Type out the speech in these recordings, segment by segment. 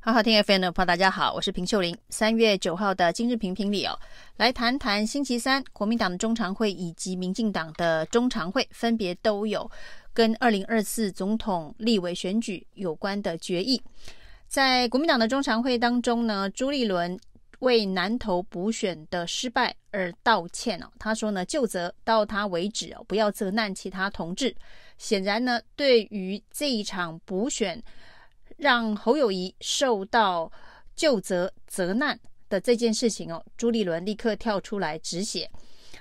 好好听 FM 的朋友，大家好，我是平秀玲。三月九号的今日评评里哦，来谈谈星期三国民党的中常会以及民进党的中常会，分别都有跟二零二四总统、立委选举有关的决议。在国民党的中常会当中呢，朱立伦为南投补选的失败而道歉哦，他说呢，就责到他为止哦，不要责难其他同志。显然呢，对于这一场补选。让侯友宜受到究责责难的这件事情哦，朱立伦立刻跳出来止血。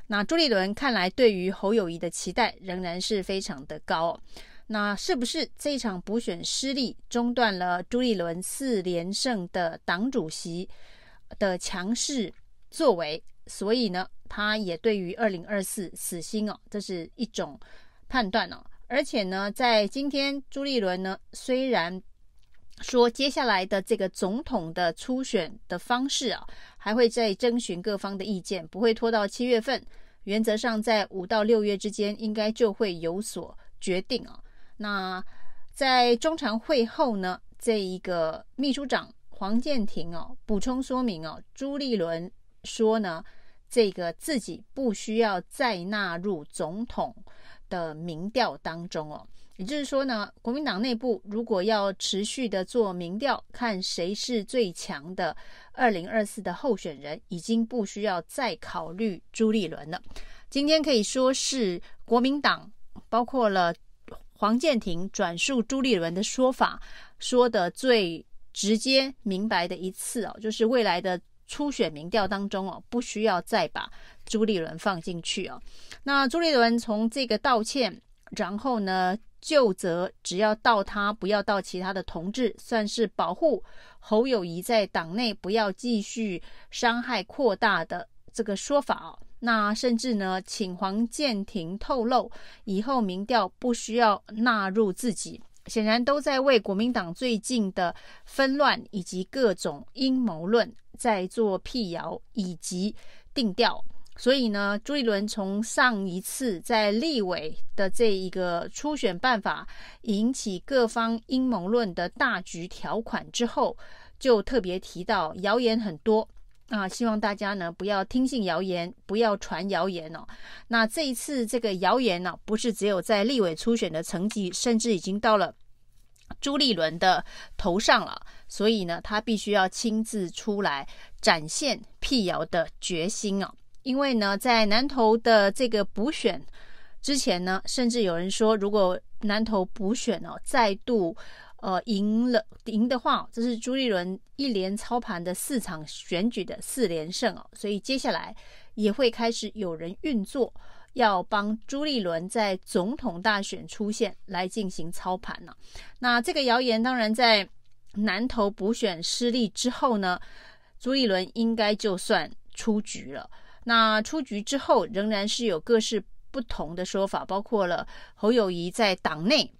那朱立伦看来对于侯友宜的期待仍然是非常的高哦。那是不是这场补选失利，中断了朱立伦四连胜的党主席的强势作为？所以呢，他也对于二零二四死心哦，这是一种判断哦。而且呢，在今天朱立伦呢，虽然说接下来的这个总统的初选的方式啊，还会再征询各方的意见，不会拖到七月份。原则上在五到六月之间，应该就会有所决定啊。那在中常会后呢，这一个秘书长黄建庭哦，补充说明哦，朱立伦说呢，这个自己不需要再纳入总统的民调当中哦。也就是说呢，国民党内部如果要持续的做民调，看谁是最强的二零二四的候选人，已经不需要再考虑朱立伦了。今天可以说是国民党包括了黄健庭转述朱立伦的说法说的最直接明白的一次哦，就是未来的初选民调当中哦，不需要再把朱立伦放进去哦。那朱立伦从这个道歉，然后呢，就责只要到他，不要到其他的同志，算是保护侯友谊在党内不要继续伤害扩大的这个说法。那甚至呢，请黄建庭透露以后民调不需要纳入自己，显然都在为国民党最近的纷乱以及各种阴谋论在做辟谣以及定调。所以呢，朱立伦从上一次在立委的这一个初选办法引起各方阴谋论的大局条款之后，就特别提到谣言很多啊，希望大家呢不要听信谣言，不要传谣言哦。那这一次这个谣言呢，不是只有在立委初选的层级，甚至已经到了朱立伦的头上了。所以呢，他必须要亲自出来展现辟谣的决心哦。因为呢，在南投的这个补选之前呢，甚至有人说，如果南投补选哦再度呃赢了赢的话，这是朱立伦一连操盘的四场选举的四连胜哦，所以接下来也会开始有人运作，要帮朱立伦在总统大选出现来进行操盘呢。那这个谣言当然在南投补选失利之后呢，朱立伦应该就算出局了。那出局之后，仍然是有各式不同的说法，包括了侯友谊在党内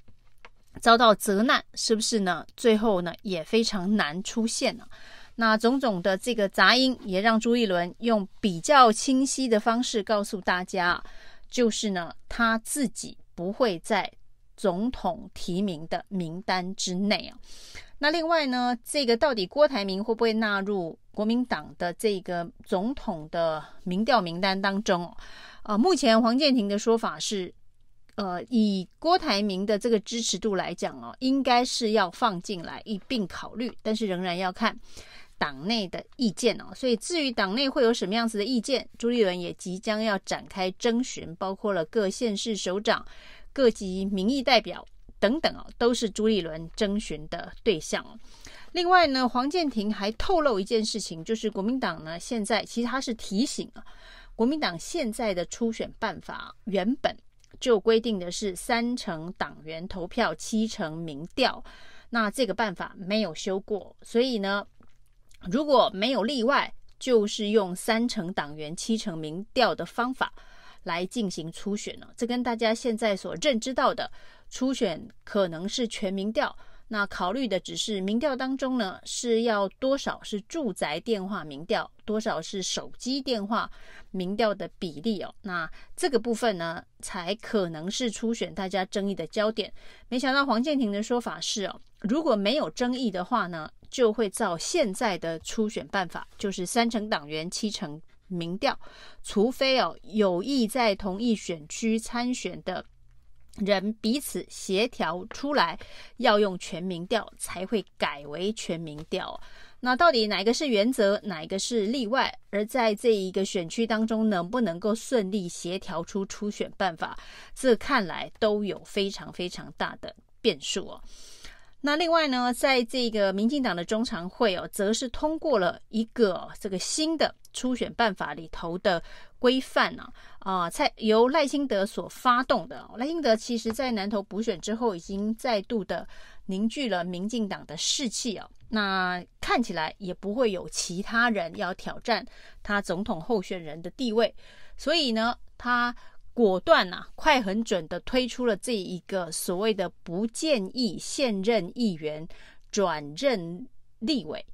遭到责难，是不是呢？最后呢，也非常难出现了。那种种的这个杂音，也让朱一伦用比较清晰的方式告诉大家，就是呢，他自己不会在总统提名的名单之内啊。那另外呢，这个到底郭台铭会不会纳入？国民党的这个总统的民调名单当中，呃，目前黄健庭的说法是，呃，以郭台铭的这个支持度来讲哦，应该是要放进来一并考虑，但是仍然要看党内的意见哦。所以至于党内会有什么样子的意见，朱立伦也即将要展开征询，包括了各县市首长、各级民意代表等等哦，都是朱立伦征询的对象。另外呢，黄建庭还透露一件事情，就是国民党呢现在其实他是提醒啊，国民党现在的初选办法原本就规定的是三成党员投票，七成民调，那这个办法没有修过，所以呢，如果没有例外，就是用三成党员，七成民调的方法来进行初选了。这跟大家现在所认知到的初选可能是全民调。那考虑的只是民调当中呢，是要多少是住宅电话民调，多少是手机电话民调的比例哦。那这个部分呢，才可能是初选大家争议的焦点。没想到黄建庭的说法是哦，如果没有争议的话呢，就会照现在的初选办法，就是三成党员七成民调，除非哦有意在同一选区参选的人彼此协调出来要用全民调，才会改为全民调。那到底哪一个是原则，哪一个是例外？而在这一个选区当中，能不能够顺利协调出初选办法，这看来都有非常非常大的变数哦。那另外呢，在这个民进党的中常会哦，则是通过了一个这个新的初选办法里头的规范呢，啊，蔡由赖清德所发动的。赖清德其实在南投补选之后，已经再度的凝聚了民进党的士气哦。那看起来也不会有其他人要挑战他总统候选人的地位，所以呢，他。果断呐，快很准的推出了这一个所谓的不建议现任议员转任立委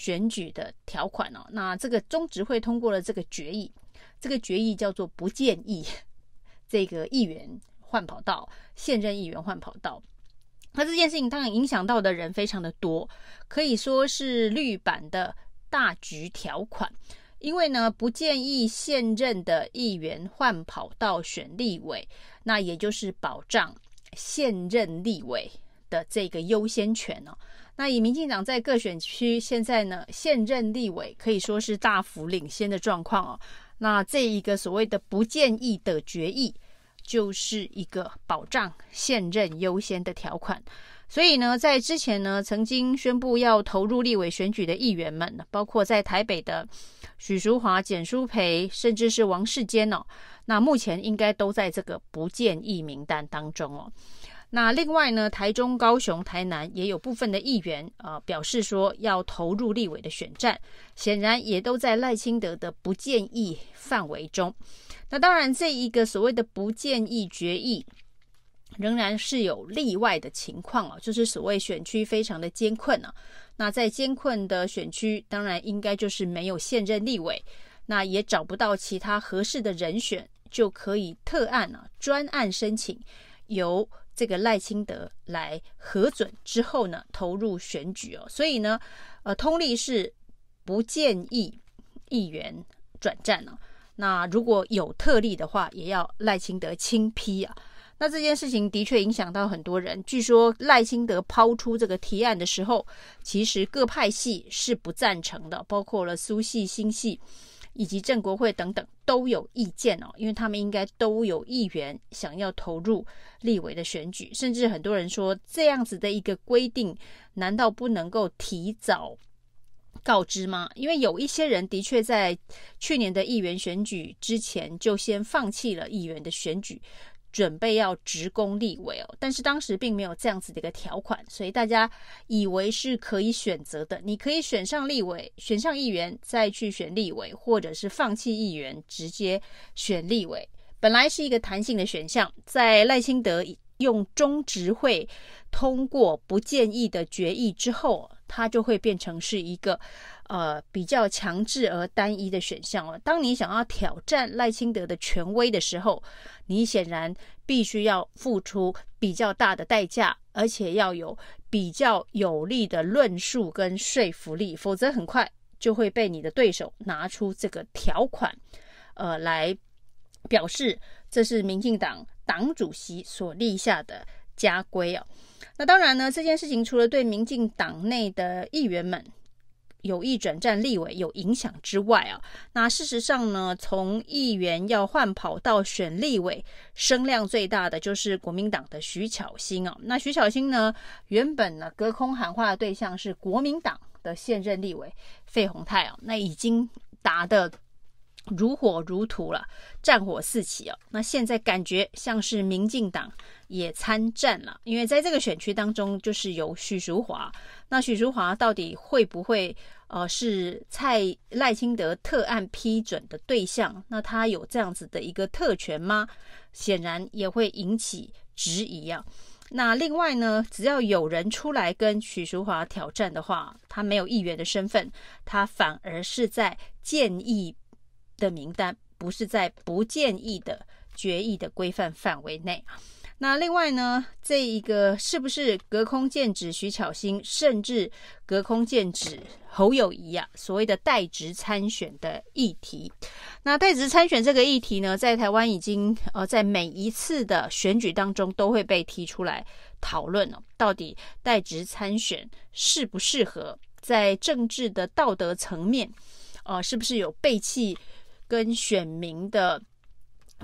选举的条款哦。那这个中执会通过了这个决议，这个决议叫做不建议 这个议员换跑道，现任议员换跑道。那这件事情当然影响到的人非常的多，可以说是绿版的大局条款。因为呢，不建议现任的议员换跑道选立委，那也就是保障现任立委的这个优先权哦。那以民进党在各选区现在呢，现任立委可以说是大幅领先的状况哦。那这一个所谓的不建议的决议，就是一个保障现任优先的条款。所以呢，在之前呢，曾经宣布要投入立委选举的议员们，包括在台北的许淑华、简淑培，甚至是王世坚哦，那目前应该都在这个不建议名单当中哦。那另外呢，台中、高雄、台南也有部分的议员呃表示说要投入立委的选战，显然也都在赖清德的不建议范围中。那当然，这一个所谓的不建议决议。仍然是有例外的情况哦，就是所谓选区非常的艰困啊。那在艰困的选区，当然应该就是没有现任立委，那也找不到其他合适的人选，就可以特案啊，专案申请，由这个赖清德来核准之后呢，投入选举哦。所以呢，呃，通例是不建议议员转战啊。那如果有特例的话，也要赖清德亲批啊。那这件事情的确影响到很多人。据说赖清德抛出这个提案的时候，其实各派系是不赞成的，包括了苏系、新系以及郑国会等等都有意见哦，因为他们应该都有议员想要投入立委的选举，甚至很多人说这样子的一个规定，难道不能够提早告知吗？因为有一些人的确在去年的议员选举之前就先放弃了议员的选举。准备要直攻立委哦，但是当时并没有这样子的一个条款，所以大家以为是可以选择的。你可以选上立委，选上议员，再去选立委，或者是放弃议员，直接选立委。本来是一个弹性的选项，在赖清德用中执会通过不建议的决议之后，它就会变成是一个。呃，比较强制而单一的选项哦。当你想要挑战赖清德的权威的时候，你显然必须要付出比较大的代价，而且要有比较有力的论述跟说服力，否则很快就会被你的对手拿出这个条款，呃，来表示这是民进党党主席所立下的家规哦。那当然呢，这件事情除了对民进党内的议员们，有意转战立委有影响之外啊，那事实上呢，从议员要换跑道选立委，声量最大的就是国民党的徐巧芯啊。那徐巧芯呢，原本呢隔空喊话的对象是国民党的现任立委费鸿泰啊，那已经打得如火如荼了，战火四起哦。那现在感觉像是民进党也参战了，因为在这个选区当中，就是有许淑华。那许淑华到底会不会呃是蔡赖清德特案批准的对象？那他有这样子的一个特权吗？显然也会引起质疑啊。那另外呢，只要有人出来跟许淑华挑战的话，他没有议员的身份，他反而是在建议的名单，不是在不建议的决议的规范范围内。那另外呢，这一个是不是隔空剑指徐巧芯，甚至隔空剑指侯友宜啊？所谓的代职参选的议题，那代职参选这个议题呢，在台湾已经呃，在每一次的选举当中都会被提出来讨论哦，到底代职参选适不适合？在政治的道德层面，呃，是不是有背弃跟选民的？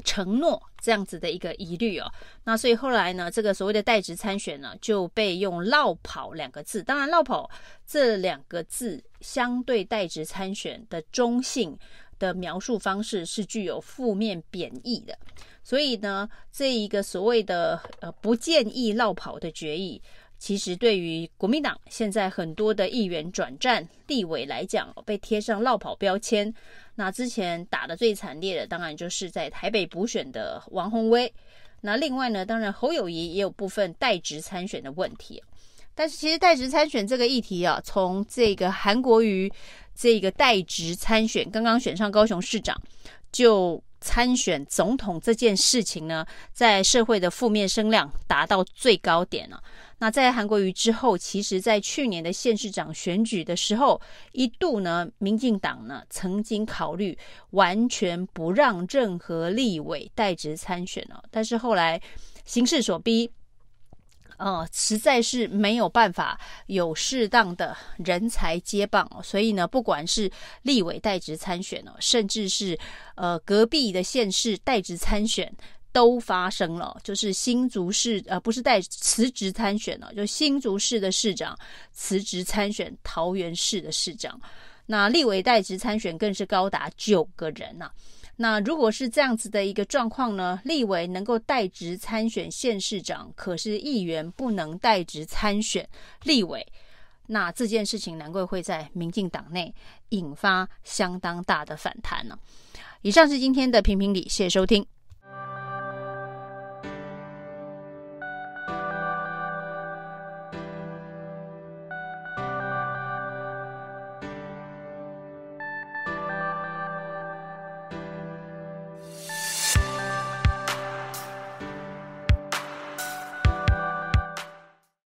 承诺这样子的一个疑虑哦，那所以后来呢，这个所谓的代职参选呢，就被用“落跑”两个字。当然，“落跑”这两个字相对代职参选的中性的描述方式是具有负面贬义的。所以呢，这一个所谓的呃不建议落跑的决议，其实对于国民党现在很多的议员转战立委来讲，被贴上落跑标签。那之前打得最惨烈的，当然就是在台北补选的王宏威。那另外呢，当然侯友宜也有部分代职参选的问题。但是其实代职参选这个议题啊，从这个韩国瑜这个代职参选刚刚选上高雄市长，就参选总统这件事情呢，在社会的负面声量达到最高点了。那在韩国瑜之后，其实，在去年的县市长选举的时候，一度呢，民进党呢曾经考虑完全不让任何立委代职参选哦，但是后来形势所逼，呃，实在是没有办法有适当的人才接棒，所以呢，不管是立委代职参选哦，甚至是呃隔壁的县市代职参选。都发生了，就是新竹市呃，不是代辞职参选了，就新竹市的市长辞职参选桃园市的市长，那立委代职参选更是高达九个人呐、那如果是这样子的一个状况呢，立委能够代职参选县市长，可是议员不能代职参选立委，那这件事情难怪会在民进党内引发相当大的反弹呢、以上是今天的评评理，谢谢收听。